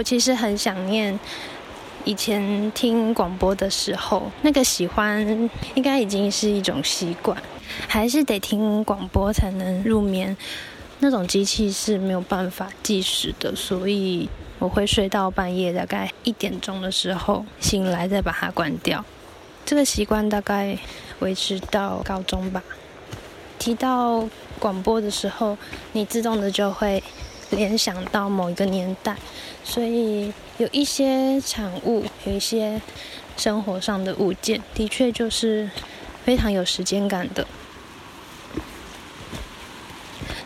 我其实很想念以前听广播的时候，那个喜欢应该已经是一种习惯，还是得听广播才能入眠。那种机器是没有办法计时的，所以我会睡到半夜大概一点钟的时候醒来，再把它关掉。这个习惯大概维持到高中吧。提到广播的时候，你自动的就会联想到某一个年代，所以有一些产物，有一些生活上的物件，的确就是非常有时间感的。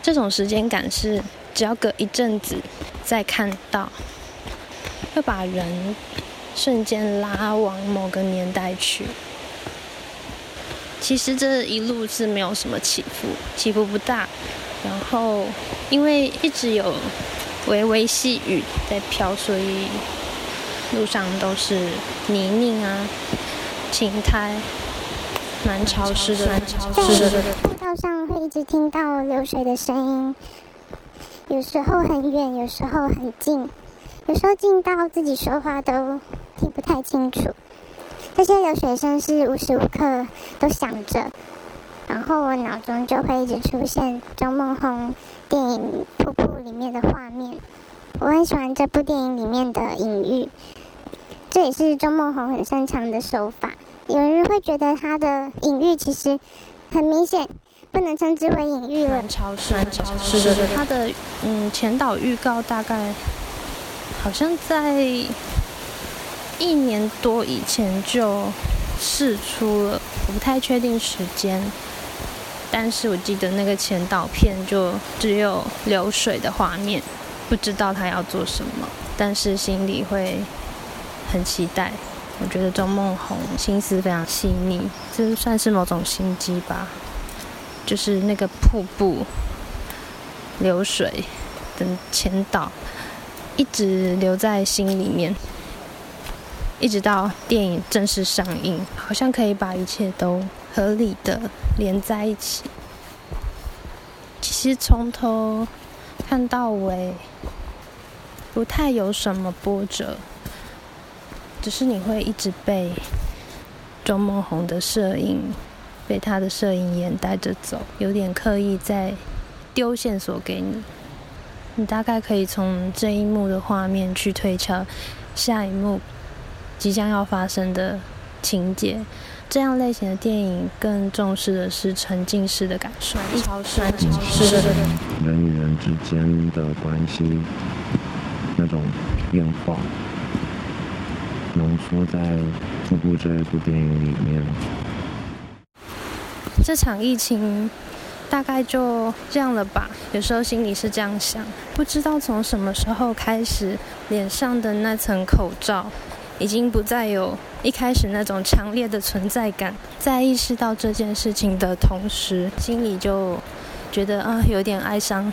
这种时间感是，只要隔一阵子再看到，会把人瞬间拉往某个年代去。其实这一路是没有什么起伏，起伏不大。然后因为一直有微微细雨在飘，所以路上都是泥泞啊、青苔。蛮潮湿的，蛮潮湿的。步道上会一直听到流水的声音，有时候很远，有时候很近，有时候近到自己说话都听不太清楚。这些流水声是无时无刻都响着，然后我脑中就会一直出现周梦红电影《瀑布》里面的画面。我很喜欢这部电影里面的隐喻，这也是周梦红很擅长的手法。有人会觉得他的隐喻其实很明显，不能称之为隐喻了。超市，超市的。他的嗯前导预告大概好像在一年多以前就试出了，我不太确定时间，但是我记得那个前导片就只有流水的画面，不知道他要做什么，但是心里会很期待。我觉得周梦红心思非常细腻，这算是某种心机吧。就是那个瀑布、流水等前导，一直留在心里面，一直到电影正式上映，好像可以把一切都合理的连在一起。其实从头看到尾，不太有什么波折。只是你会一直被周梦红的摄影，被他的摄影眼带着走，有点刻意在丢线索给你。你大概可以从这一幕的画面去推敲下一幕即将要发生的情节。这样类型的电影更重视的是沉浸式的感受，超酸超是的。人与人之间的关系那种变化。浓缩在《瀑布》这一部电影里面。这场疫情大概就这样了吧？有时候心里是这样想。不知道从什么时候开始，脸上的那层口罩已经不再有一开始那种强烈的存在感。在意识到这件事情的同时，心里就觉得啊，有点哀伤，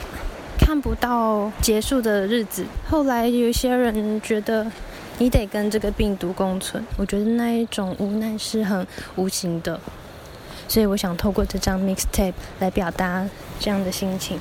看不到结束的日子。后来有些人觉得。你得跟这个病毒共存，我觉得那一种无奈是很无形的，所以我想透过这张 mixtape 来表达这样的心情。